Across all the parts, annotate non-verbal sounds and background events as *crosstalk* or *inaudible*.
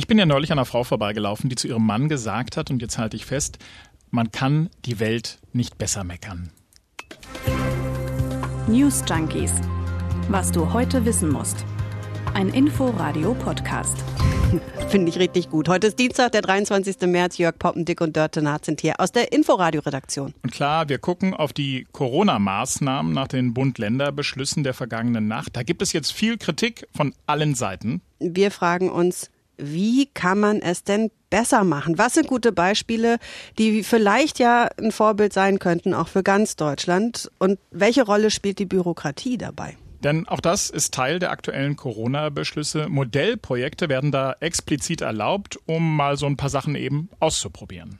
Ich bin ja neulich an einer Frau vorbeigelaufen, die zu ihrem Mann gesagt hat, und jetzt halte ich fest, man kann die Welt nicht besser meckern. News Junkies. Was du heute wissen musst. Ein Info-Radio-Podcast. *laughs* Finde ich richtig gut. Heute ist Dienstag, der 23. März. Jörg Poppendick und Dörte Naht sind hier aus der Inforadio-Redaktion. Und klar, wir gucken auf die Corona-Maßnahmen nach den Bund-Länder-Beschlüssen der vergangenen Nacht. Da gibt es jetzt viel Kritik von allen Seiten. Wir fragen uns, wie kann man es denn besser machen? Was sind gute Beispiele, die vielleicht ja ein Vorbild sein könnten, auch für ganz Deutschland? Und welche Rolle spielt die Bürokratie dabei? Denn auch das ist Teil der aktuellen Corona-Beschlüsse. Modellprojekte werden da explizit erlaubt, um mal so ein paar Sachen eben auszuprobieren.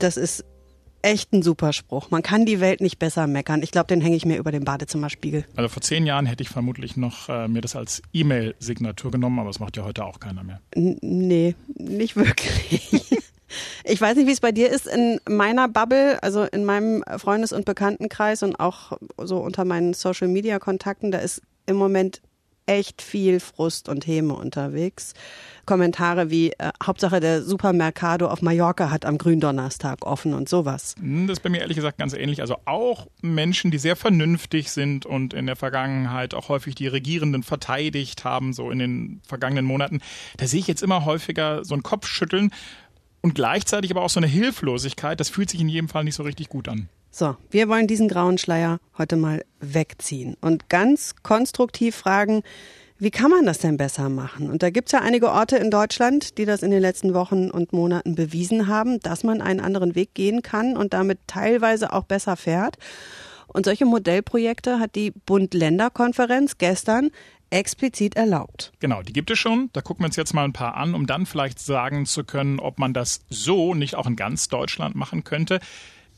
Das ist echt ein super Spruch. Man kann die Welt nicht besser meckern. Ich glaube, den hänge ich mir über den Badezimmerspiegel. Also vor zehn Jahren hätte ich vermutlich noch äh, mir das als E-Mail-Signatur genommen, aber das macht ja heute auch keiner mehr. N nee, nicht wirklich. *laughs* Ich weiß nicht, wie es bei dir ist. In meiner Bubble, also in meinem Freundes- und Bekanntenkreis und auch so unter meinen Social-Media-Kontakten, da ist im Moment echt viel Frust und Häme unterwegs. Kommentare wie äh, Hauptsache der Supermercado auf Mallorca hat am Gründonnerstag offen und sowas. Hm, das ist bei mir ehrlich gesagt ganz ähnlich. Also auch Menschen, die sehr vernünftig sind und in der Vergangenheit auch häufig die Regierenden verteidigt haben, so in den vergangenen Monaten, da sehe ich jetzt immer häufiger so ein Kopfschütteln und gleichzeitig aber auch so eine Hilflosigkeit. Das fühlt sich in jedem Fall nicht so richtig gut an. So, wir wollen diesen grauen Schleier heute mal wegziehen und ganz konstruktiv fragen, wie kann man das denn besser machen? Und da gibt es ja einige Orte in Deutschland, die das in den letzten Wochen und Monaten bewiesen haben, dass man einen anderen Weg gehen kann und damit teilweise auch besser fährt. Und solche Modellprojekte hat die Bund-Länder-Konferenz gestern explizit erlaubt. Genau, die gibt es schon. Da gucken wir uns jetzt mal ein paar an, um dann vielleicht sagen zu können, ob man das so nicht auch in ganz Deutschland machen könnte.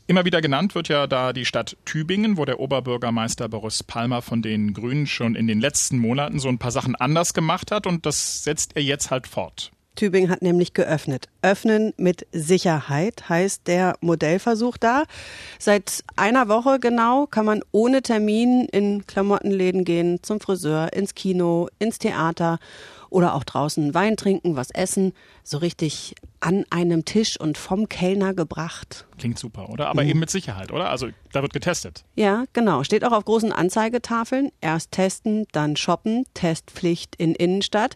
Immer wieder genannt wird ja da die Stadt Tübingen, wo der Oberbürgermeister Boris Palmer von den Grünen schon in den letzten Monaten so ein paar Sachen anders gemacht hat und das setzt er jetzt halt fort. Tübingen hat nämlich geöffnet. Öffnen mit Sicherheit heißt der Modellversuch da. Seit einer Woche genau kann man ohne Termin in Klamottenläden gehen, zum Friseur, ins Kino, ins Theater oder auch draußen Wein trinken, was essen, so richtig an einem Tisch und vom Kellner gebracht. Klingt super, oder? Aber mhm. eben mit Sicherheit, oder? Also da wird getestet. Ja, genau. Steht auch auf großen Anzeigetafeln. Erst testen, dann shoppen, Testpflicht in Innenstadt.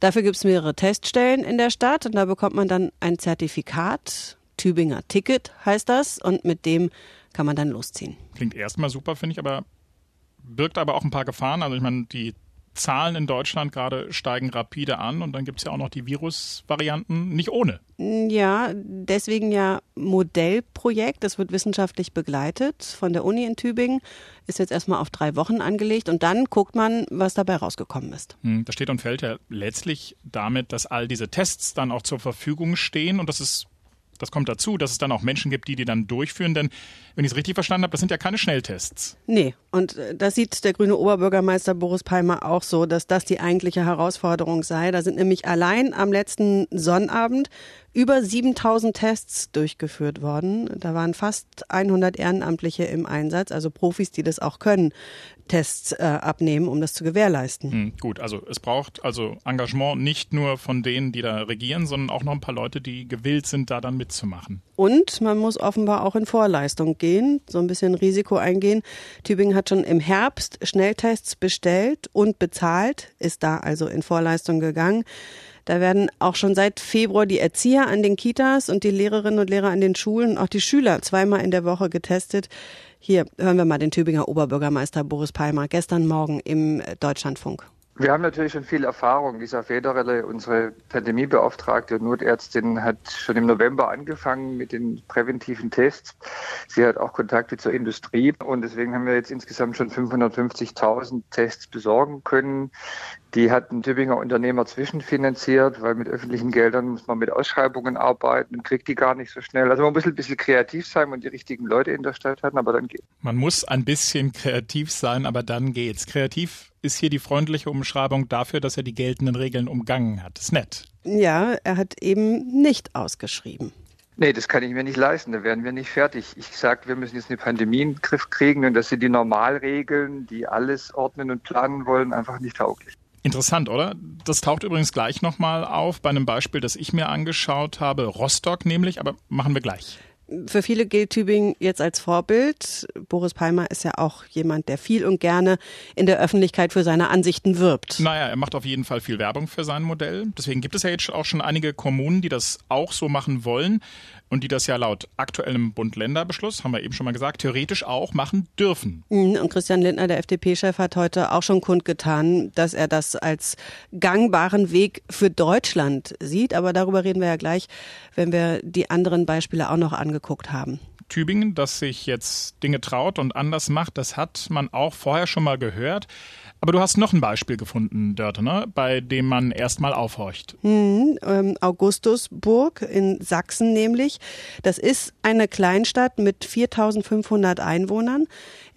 Dafür gibt es mehrere Teststellen in der Stadt und da bekommt man dann ein Zertifikat. Tübinger Ticket heißt das und mit dem kann man dann losziehen. Klingt erstmal super, finde ich, aber birgt aber auch ein paar Gefahren. Also ich meine, die Zahlen in Deutschland gerade steigen rapide an und dann gibt es ja auch noch die Virusvarianten nicht ohne. Ja, deswegen ja Modellprojekt. Das wird wissenschaftlich begleitet von der Uni in Tübingen. Ist jetzt erstmal auf drei Wochen angelegt und dann guckt man, was dabei rausgekommen ist. Hm, das steht und fällt ja letztlich damit, dass all diese Tests dann auch zur Verfügung stehen und das ist das kommt dazu, dass es dann auch Menschen gibt, die die dann durchführen. Denn, wenn ich es richtig verstanden habe, das sind ja keine Schnelltests. Nee, und äh, das sieht der grüne Oberbürgermeister Boris Palmer auch so, dass das die eigentliche Herausforderung sei. Da sind nämlich allein am letzten Sonnabend über 7000 Tests durchgeführt worden. Da waren fast 100 Ehrenamtliche im Einsatz, also Profis, die das auch können, Tests äh, abnehmen, um das zu gewährleisten. Hm, gut, also es braucht also Engagement nicht nur von denen, die da regieren, sondern auch noch ein paar Leute, die gewillt sind, da dann mitzumachen. Und man muss offenbar auch in Vorleistung gehen, so ein bisschen Risiko eingehen. Tübingen hat schon im Herbst Schnelltests bestellt und bezahlt, ist da also in Vorleistung gegangen. Da werden auch schon seit Februar die Erzieher an den Kitas und die Lehrerinnen und Lehrer an den Schulen auch die Schüler zweimal in der Woche getestet. Hier hören wir mal den Tübinger Oberbürgermeister Boris Palmer gestern Morgen im Deutschlandfunk. Wir haben natürlich schon viel Erfahrung. Lisa Federelle, unsere Pandemiebeauftragte und Notärztin, hat schon im November angefangen mit den präventiven Tests. Sie hat auch Kontakte zur Industrie und deswegen haben wir jetzt insgesamt schon 550.000 Tests besorgen können. Die hat ein Tübinger Unternehmer zwischenfinanziert, weil mit öffentlichen Geldern muss man mit Ausschreibungen arbeiten und kriegt die gar nicht so schnell. Also man muss ein bisschen kreativ sein und die richtigen Leute in der Stadt haben, aber dann geht. Man muss ein bisschen kreativ sein, aber dann geht's. Kreativ ist hier die freundliche Umschreibung dafür, dass er die geltenden Regeln umgangen hat. ist nett. Ja, er hat eben nicht ausgeschrieben. Nee, das kann ich mir nicht leisten, da werden wir nicht fertig. Ich sage, wir müssen jetzt eine Pandemie in den Griff kriegen und das sind die Normalregeln, die alles ordnen und planen wollen, einfach nicht tauglich. Interessant, oder? Das taucht übrigens gleich nochmal auf bei einem Beispiel, das ich mir angeschaut habe. Rostock nämlich, aber machen wir gleich. Für viele gilt Tübingen jetzt als Vorbild. Boris Palmer ist ja auch jemand, der viel und gerne in der Öffentlichkeit für seine Ansichten wirbt. Naja, er macht auf jeden Fall viel Werbung für sein Modell. Deswegen gibt es ja jetzt auch schon einige Kommunen, die das auch so machen wollen und die das ja laut aktuellem Bund-Länder-Beschluss, haben wir eben schon mal gesagt, theoretisch auch machen dürfen. Mhm, und Christian Lindner, der FDP-Chef, hat heute auch schon kundgetan, dass er das als gangbaren Weg für Deutschland sieht. Aber darüber reden wir ja gleich, wenn wir die anderen Beispiele auch noch angeguckt haben. Tübingen, das sich jetzt Dinge traut und anders macht, das hat man auch vorher schon mal gehört. Aber du hast noch ein Beispiel gefunden, Dörte, ne? bei dem man erstmal aufhorcht. Hm, ähm, Augustusburg in Sachsen nämlich. Das ist eine Kleinstadt mit 4500 Einwohnern.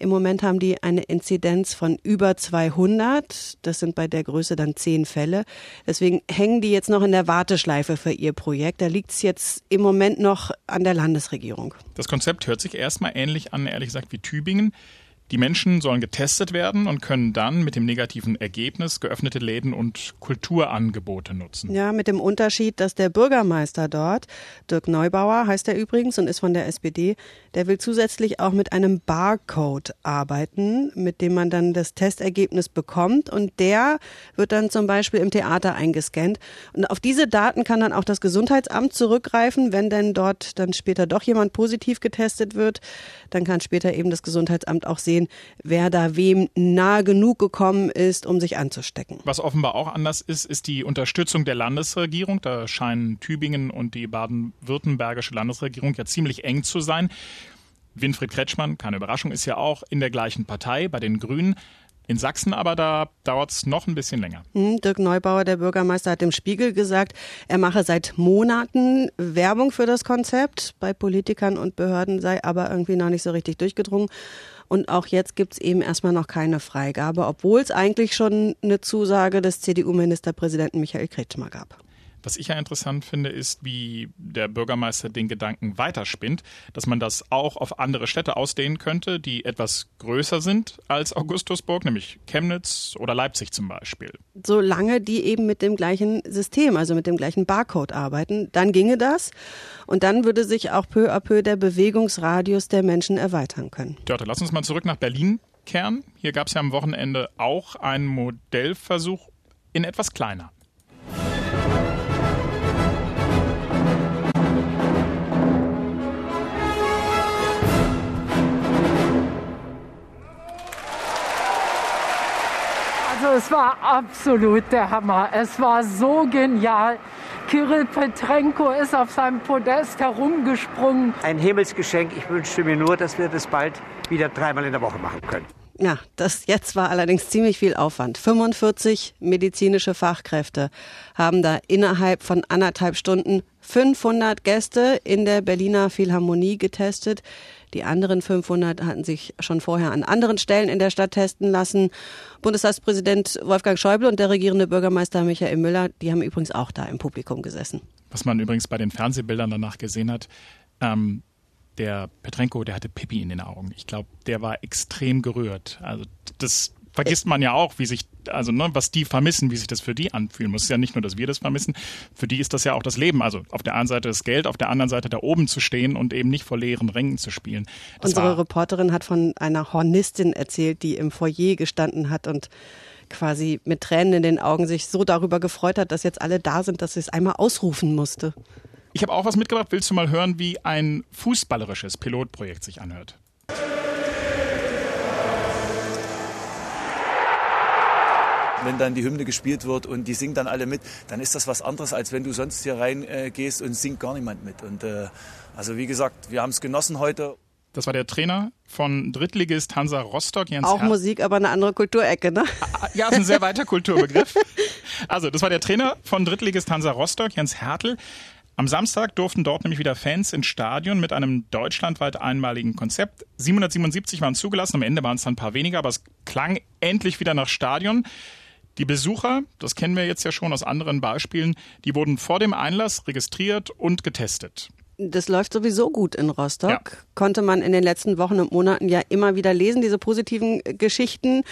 Im Moment haben die eine Inzidenz von über 200. Das sind bei der Größe dann zehn Fälle. Deswegen hängen die jetzt noch in der Warteschleife für ihr Projekt. Da liegt es jetzt im Moment noch an der Landesregierung. Das Konzept hört sich erstmal ähnlich an, ehrlich gesagt, wie Tübingen. Die Menschen sollen getestet werden und können dann mit dem negativen Ergebnis geöffnete Läden und Kulturangebote nutzen. Ja, mit dem Unterschied, dass der Bürgermeister dort, Dirk Neubauer heißt er übrigens und ist von der SPD, der will zusätzlich auch mit einem Barcode arbeiten, mit dem man dann das Testergebnis bekommt und der wird dann zum Beispiel im Theater eingescannt. Und auf diese Daten kann dann auch das Gesundheitsamt zurückgreifen, wenn denn dort dann später doch jemand positiv getestet wird, dann kann später eben das Gesundheitsamt auch sehen, sehen, wer da wem nah genug gekommen ist, um sich anzustecken. Was offenbar auch anders ist, ist die Unterstützung der Landesregierung. Da scheinen Tübingen und die baden-württembergische Landesregierung ja ziemlich eng zu sein. Winfried Kretschmann, keine Überraschung, ist ja auch in der gleichen Partei, bei den Grünen. In Sachsen aber, da dauert es noch ein bisschen länger. Hm, Dirk Neubauer, der Bürgermeister, hat im Spiegel gesagt, er mache seit Monaten Werbung für das Konzept. Bei Politikern und Behörden sei aber irgendwie noch nicht so richtig durchgedrungen. Und auch jetzt gibt es eben erstmal noch keine Freigabe, obwohl es eigentlich schon eine Zusage des CDU-Ministerpräsidenten Michael Kretschmer gab. Was ich ja interessant finde, ist, wie der Bürgermeister den Gedanken weiterspinnt, dass man das auch auf andere Städte ausdehnen könnte, die etwas größer sind als Augustusburg, nämlich Chemnitz oder Leipzig zum Beispiel. Solange die eben mit dem gleichen System, also mit dem gleichen Barcode arbeiten, dann ginge das. Und dann würde sich auch peu à peu der Bewegungsradius der Menschen erweitern können. Dörte, lass uns mal zurück nach Berlin kehren. Hier gab es ja am Wochenende auch einen Modellversuch in etwas kleiner. War absolut der Hammer. Es war so genial. Kirill Petrenko ist auf seinem Podest herumgesprungen. Ein Himmelsgeschenk. Ich wünschte mir nur, dass wir das bald wieder dreimal in der Woche machen können. Ja, das jetzt war allerdings ziemlich viel Aufwand. 45 medizinische Fachkräfte haben da innerhalb von anderthalb Stunden 500 Gäste in der Berliner Philharmonie getestet. Die anderen 500 hatten sich schon vorher an anderen Stellen in der Stadt testen lassen. Bundestagspräsident Wolfgang Schäuble und der regierende Bürgermeister Michael Müller, die haben übrigens auch da im Publikum gesessen. Was man übrigens bei den Fernsehbildern danach gesehen hat, ähm, der Petrenko, der hatte Pippi in den Augen. Ich glaube, der war extrem gerührt. Also das vergisst man ja auch, wie sich, also ne, was die vermissen, wie sich das für die anfühlen muss. Es ist ja nicht nur, dass wir das vermissen, für die ist das ja auch das Leben. Also auf der einen Seite das Geld, auf der anderen Seite da oben zu stehen und eben nicht vor leeren Rängen zu spielen. Das Unsere Reporterin hat von einer Hornistin erzählt, die im Foyer gestanden hat und quasi mit Tränen in den Augen sich so darüber gefreut hat, dass jetzt alle da sind, dass sie es einmal ausrufen musste. Ich habe auch was mitgebracht. Willst du mal hören, wie ein fußballerisches Pilotprojekt sich anhört? Wenn dann die Hymne gespielt wird und die singen dann alle mit, dann ist das was anderes, als wenn du sonst hier reingehst äh, und singt gar niemand mit. Und äh, also wie gesagt, wir haben es genossen heute. Das war der Trainer von Drittligist Hansa Rostock. Jens Auch Her Musik, aber eine andere Kulturecke, ne? Ah, ja, ist ein sehr weiter Kulturbegriff. Also, das war der Trainer von Drittligist Hansa Rostock, Jens Hertel. Am Samstag durften dort nämlich wieder Fans ins Stadion mit einem deutschlandweit einmaligen Konzept. 777 waren zugelassen, am Ende waren es dann ein paar weniger, aber es klang endlich wieder nach Stadion. Die Besucher, das kennen wir jetzt ja schon aus anderen Beispielen, die wurden vor dem Einlass registriert und getestet. Das läuft sowieso gut in Rostock. Ja. Konnte man in den letzten Wochen und Monaten ja immer wieder lesen, diese positiven Geschichten.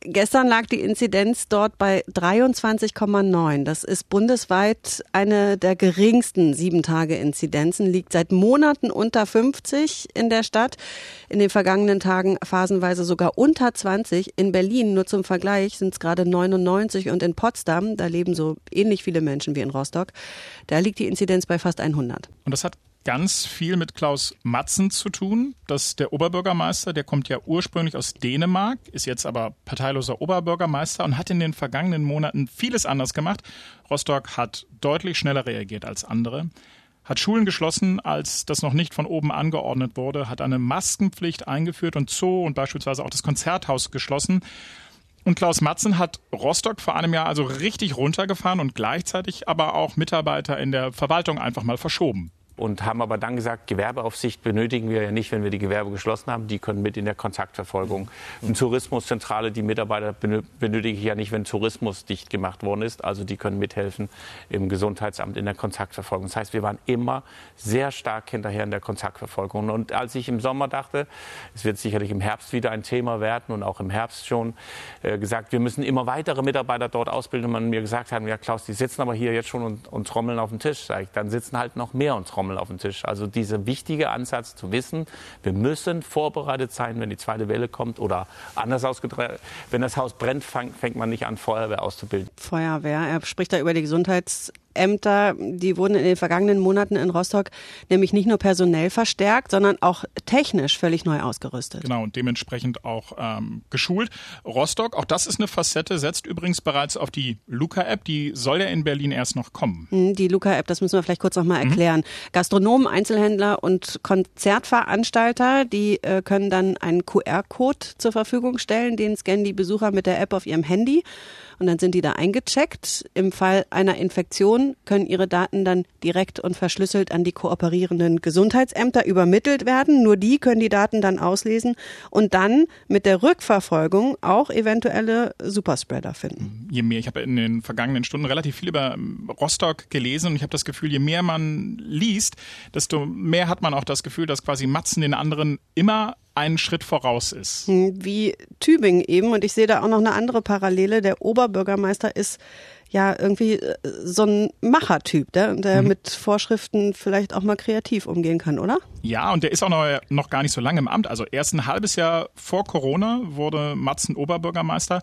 Gestern lag die Inzidenz dort bei 23,9. Das ist bundesweit eine der geringsten Sieben-Tage-Inzidenzen, liegt seit Monaten unter 50 in der Stadt. In den vergangenen Tagen phasenweise sogar unter 20. In Berlin, nur zum Vergleich, sind es gerade 99 und in Potsdam, da leben so ähnlich viele Menschen wie in Rostock, da liegt die Inzidenz bei fast 100. Und das hat ganz viel mit Klaus Matzen zu tun. Das ist der Oberbürgermeister, der kommt ja ursprünglich aus Dänemark, ist jetzt aber parteiloser Oberbürgermeister und hat in den vergangenen Monaten vieles anders gemacht. Rostock hat deutlich schneller reagiert als andere hat Schulen geschlossen, als das noch nicht von oben angeordnet wurde, hat eine Maskenpflicht eingeführt und Zoo und beispielsweise auch das Konzerthaus geschlossen. Und Klaus Matzen hat Rostock vor einem Jahr also richtig runtergefahren und gleichzeitig aber auch Mitarbeiter in der Verwaltung einfach mal verschoben und haben aber dann gesagt, Gewerbeaufsicht benötigen wir ja nicht, wenn wir die Gewerbe geschlossen haben. Die können mit in der Kontaktverfolgung. Eine Tourismuszentrale, die Mitarbeiter benötige ich ja nicht, wenn Tourismus dicht gemacht worden ist. Also die können mithelfen im Gesundheitsamt in der Kontaktverfolgung. Das heißt, wir waren immer sehr stark hinterher in der Kontaktverfolgung. Und als ich im Sommer dachte, es wird sicherlich im Herbst wieder ein Thema werden und auch im Herbst schon äh, gesagt, wir müssen immer weitere Mitarbeiter dort ausbilden. Und man mir gesagt hat, ja Klaus, die sitzen aber hier jetzt schon und, und trommeln auf dem Tisch. Sag ich, dann sitzen halt noch mehr und trommeln Formel auf dem Tisch. Also dieser wichtige Ansatz zu wissen, wir müssen vorbereitet sein, wenn die zweite Welle kommt oder anders ausgedrückt, wenn das Haus brennt, fängt man nicht an, Feuerwehr auszubilden. Feuerwehr, er spricht da über die Gesundheits Ämter, die wurden in den vergangenen Monaten in Rostock nämlich nicht nur personell verstärkt, sondern auch technisch völlig neu ausgerüstet. Genau, und dementsprechend auch ähm, geschult. Rostock, auch das ist eine Facette, setzt übrigens bereits auf die Luca-App. Die soll ja in Berlin erst noch kommen. Hm, die Luca-App, das müssen wir vielleicht kurz nochmal mhm. erklären. Mhm. Gastronomen, Einzelhändler und Konzertveranstalter, die äh, können dann einen QR-Code zur Verfügung stellen. Den scannen die Besucher mit der App auf ihrem Handy und dann sind die da eingecheckt. Im Fall einer Infektion können ihre Daten dann direkt und verschlüsselt an die kooperierenden Gesundheitsämter übermittelt werden. Nur die können die Daten dann auslesen und dann mit der Rückverfolgung auch eventuelle Superspreader finden. Je mehr, ich habe in den vergangenen Stunden relativ viel über ähm, Rostock gelesen und ich habe das Gefühl, je mehr man liest, desto mehr hat man auch das Gefühl, dass quasi Matzen den anderen immer einen Schritt voraus ist. Wie Tübingen eben. Und ich sehe da auch noch eine andere Parallele. Der Oberbürgermeister ist ja irgendwie äh, so ein Machertyp, der, der mhm. mit Vorschriften vielleicht auch mal kreativ umgehen kann, oder? Ja, und der ist auch noch, noch gar nicht so lange im Amt. Also erst ein halbes Jahr vor Corona wurde Matzen Oberbürgermeister.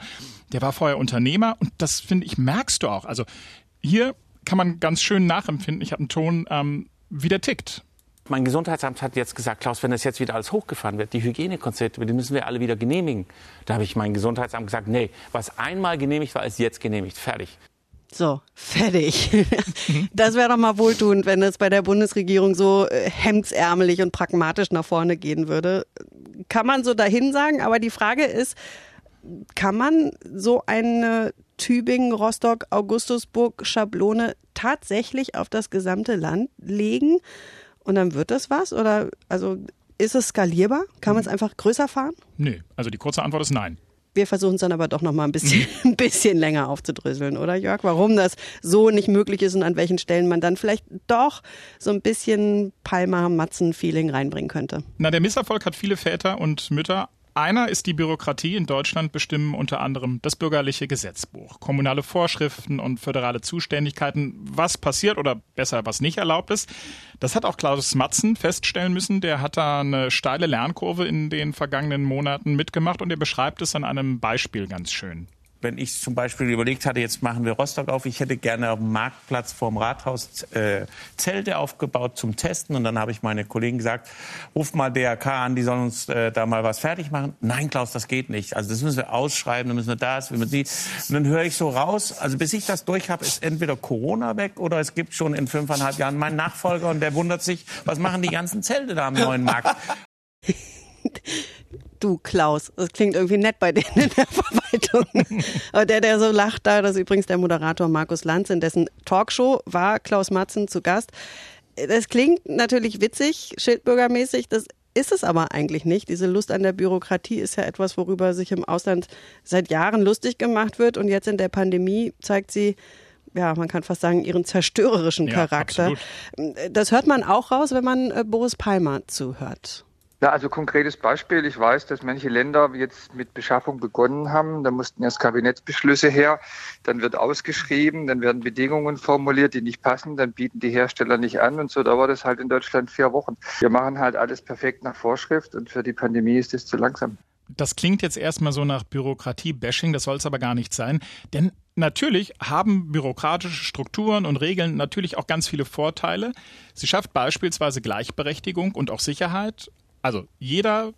Der war vorher Unternehmer und das finde ich merkst du auch. Also hier kann man ganz schön nachempfinden. Ich habe einen Ton, ähm, wie der tickt. Mein Gesundheitsamt hat jetzt gesagt, Klaus, wenn das jetzt wieder alles hochgefahren wird, die Hygienekonzepte, die müssen wir alle wieder genehmigen. Da habe ich mein Gesundheitsamt gesagt, nee, was einmal genehmigt war, ist jetzt genehmigt. Fertig. So, fertig. *laughs* Das wäre doch mal wohltuend, wenn es bei der Bundesregierung so äh, hemdsärmelig und pragmatisch nach vorne gehen würde. Kann man so dahin sagen, aber die Frage ist, kann man so eine Tübingen, Rostock, Augustusburg Schablone tatsächlich auf das gesamte Land legen? Und dann wird das was? Oder also ist es skalierbar? Kann man es einfach größer fahren? Nö, also die kurze Antwort ist nein. Wir versuchen es dann aber doch noch mal ein bisschen, *laughs* ein bisschen länger aufzudröseln, oder Jörg? Warum das so nicht möglich ist und an welchen Stellen man dann vielleicht doch so ein bisschen Palmer-Matzen-Feeling reinbringen könnte. Na, der Misserfolg hat viele Väter und Mütter einer ist die Bürokratie. In Deutschland bestimmen unter anderem das bürgerliche Gesetzbuch, kommunale Vorschriften und föderale Zuständigkeiten, was passiert oder besser, was nicht erlaubt ist. Das hat auch Klaus Matzen feststellen müssen. Der hat da eine steile Lernkurve in den vergangenen Monaten mitgemacht und er beschreibt es an einem Beispiel ganz schön wenn ich zum Beispiel überlegt hatte, jetzt machen wir Rostock auf, ich hätte gerne auf dem Marktplatz vorm Rathaus äh, Zelte aufgebaut zum Testen. Und dann habe ich meine Kollegen gesagt, ruf mal DRK an, die sollen uns äh, da mal was fertig machen. Nein, Klaus, das geht nicht. Also das müssen wir ausschreiben, dann müssen wir das, wie man sieht. Und dann höre ich so raus, also bis ich das durch habe, ist entweder Corona weg oder es gibt schon in fünfeinhalb Jahren meinen Nachfolger und der wundert sich, was machen die ganzen Zelte da am neuen Markt. *laughs* du Klaus. Das klingt irgendwie nett bei denen in der *laughs* Verwaltung. Aber der, der so lacht da, das ist übrigens der Moderator Markus Lanz, in dessen Talkshow war Klaus Matzen zu Gast. Das klingt natürlich witzig, schildbürgermäßig, das ist es aber eigentlich nicht. Diese Lust an der Bürokratie ist ja etwas, worüber sich im Ausland seit Jahren lustig gemacht wird. Und jetzt in der Pandemie zeigt sie, ja, man kann fast sagen, ihren zerstörerischen Ja, Charakter. absolut. Das hört man auch raus, wenn man äh, Boris Palmer zuhört. Ja, also konkretes Beispiel. Ich weiß, dass manche Länder jetzt mit Beschaffung begonnen haben. Da mussten erst Kabinettsbeschlüsse her. Dann wird ausgeschrieben. Dann werden Bedingungen formuliert, die nicht passen. Dann bieten die Hersteller nicht an. Und so dauert es halt in Deutschland vier Wochen. Wir machen halt alles perfekt nach Vorschrift. Und für die Pandemie ist es zu langsam. Das klingt jetzt erstmal so nach Bürokratie-Bashing, das soll es aber gar nicht sein. Denn natürlich haben bürokratische Strukturen und Regeln natürlich auch ganz viele Vorteile. Sie schafft beispielsweise Gleichberechtigung und auch Sicherheit. Also jeder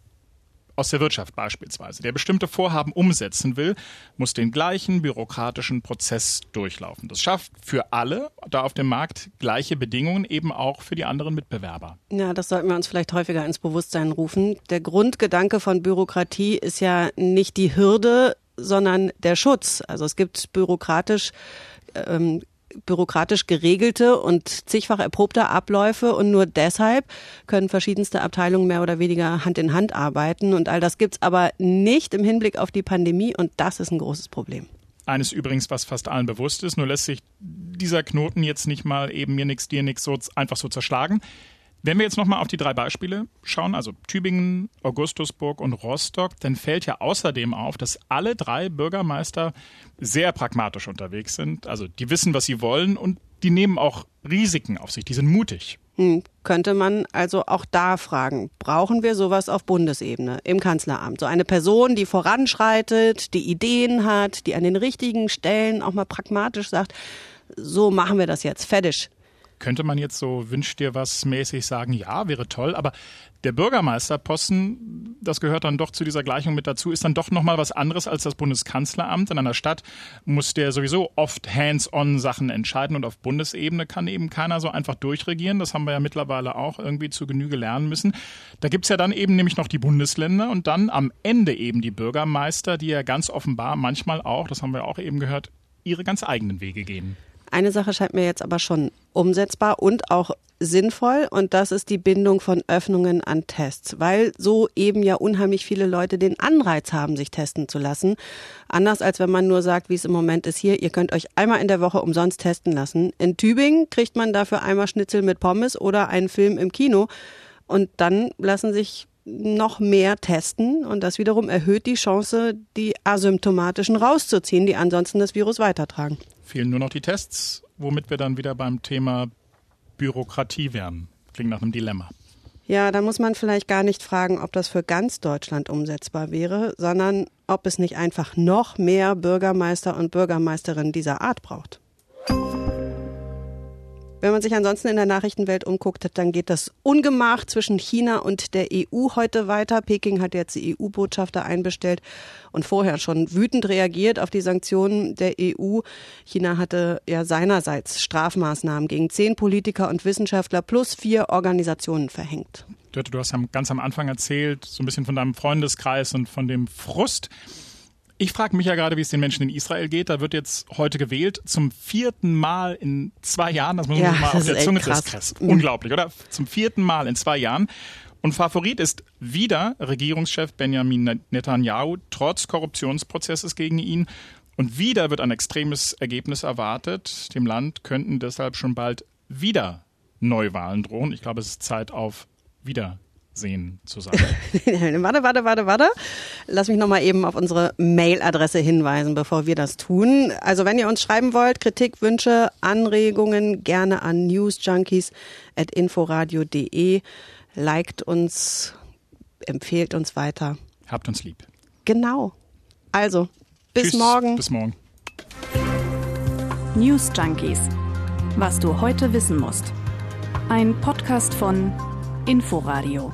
aus der Wirtschaft beispielsweise, der bestimmte Vorhaben umsetzen will, muss den gleichen bürokratischen Prozess durchlaufen. Das schafft für alle da auf dem Markt gleiche Bedingungen, eben auch für die anderen Mitbewerber. Ja, das sollten wir uns vielleicht häufiger ins Bewusstsein rufen. Der Grundgedanke von Bürokratie ist ja nicht die Hürde, sondern der Schutz. Also es gibt bürokratisch ähm, bürokratisch geregelte und zigfach erprobte Abläufe und nur deshalb können verschiedenste Abteilungen mehr oder weniger Hand in Hand arbeiten und all das gibt's aber nicht im Hinblick auf die Pandemie und das ist ein großes Problem. Eines übrigens, was fast allen bewusst ist, nur lässt sich dieser Knoten jetzt nicht mal eben mir nix, dir nix so einfach so zerschlagen. Wenn wir jetzt nochmal auf die drei Beispiele schauen, also Tübingen, Augustusburg und Rostock, dann fällt ja außerdem auf, dass alle drei Bürgermeister sehr pragmatisch unterwegs sind. Also die wissen, was sie wollen und die nehmen auch Risiken auf sich, die sind mutig. Hm, könnte man also auch da fragen, brauchen wir sowas auf Bundesebene im Kanzleramt? So eine Person, die voranschreitet, die Ideen hat, die an den richtigen Stellen auch mal pragmatisch sagt, so machen wir das jetzt, fertig. Könnte man jetzt so wünscht dir was mäßig sagen, ja, wäre toll, aber der Bürgermeisterposten, das gehört dann doch zu dieser Gleichung mit dazu, ist dann doch nochmal was anderes als das Bundeskanzleramt. In einer Stadt muss der sowieso oft hands-on Sachen entscheiden und auf Bundesebene kann eben keiner so einfach durchregieren. Das haben wir ja mittlerweile auch irgendwie zu Genüge lernen müssen. Da gibt's ja dann eben nämlich noch die Bundesländer und dann am Ende eben die Bürgermeister, die ja ganz offenbar manchmal auch, das haben wir auch eben gehört, ihre ganz eigenen Wege gehen. Eine Sache scheint mir jetzt aber schon umsetzbar und auch sinnvoll und das ist die Bindung von Öffnungen an Tests, weil so eben ja unheimlich viele Leute den Anreiz haben, sich testen zu lassen. Anders als wenn man nur sagt, wie es im Moment ist hier, ihr könnt euch einmal in der Woche umsonst testen lassen. In Tübingen kriegt man dafür einmal Schnitzel mit Pommes oder einen Film im Kino und dann lassen sich noch mehr testen und das wiederum erhöht die Chance, die asymptomatischen rauszuziehen, die ansonsten das Virus weitertragen. Fehlen nur noch die Tests, womit wir dann wieder beim Thema Bürokratie wären. Klingt nach einem Dilemma. Ja, da muss man vielleicht gar nicht fragen, ob das für ganz Deutschland umsetzbar wäre, sondern ob es nicht einfach noch mehr Bürgermeister und Bürgermeisterinnen dieser Art braucht. Wenn man sich ansonsten in der Nachrichtenwelt umguckt, dann geht das Ungemach zwischen China und der EU heute weiter. Peking hat jetzt die EU-Botschafter einbestellt und vorher schon wütend reagiert auf die Sanktionen der EU. China hatte ja seinerseits Strafmaßnahmen gegen zehn Politiker und Wissenschaftler plus vier Organisationen verhängt. Dörte, du hast ganz am Anfang erzählt, so ein bisschen von deinem Freundeskreis und von dem Frust. Ich frage mich ja gerade, wie es den Menschen in Israel geht. Da wird jetzt heute gewählt, zum vierten Mal in zwei Jahren. Das muss man Ja, mal auf der Zunge krass. Mhm. Unglaublich, oder? Zum vierten Mal in zwei Jahren. Und Favorit ist wieder Regierungschef Benjamin Netanyahu, trotz Korruptionsprozesses gegen ihn. Und wieder wird ein extremes Ergebnis erwartet. Dem Land könnten deshalb schon bald wieder Neuwahlen drohen. Ich glaube, es ist Zeit auf Wiedersehen zu sagen. *laughs* warte, warte, warte, warte. Lass mich noch mal eben auf unsere Mailadresse hinweisen, bevor wir das tun. Also wenn ihr uns schreiben wollt, Kritik, Wünsche, Anregungen, gerne an newsjunkies.inforadio.de. Liked uns, empfehlt uns weiter. Habt uns lieb. Genau. Also, bis Tschüss, morgen. Bis morgen. News Junkies. Was du heute wissen musst. Ein Podcast von Inforadio.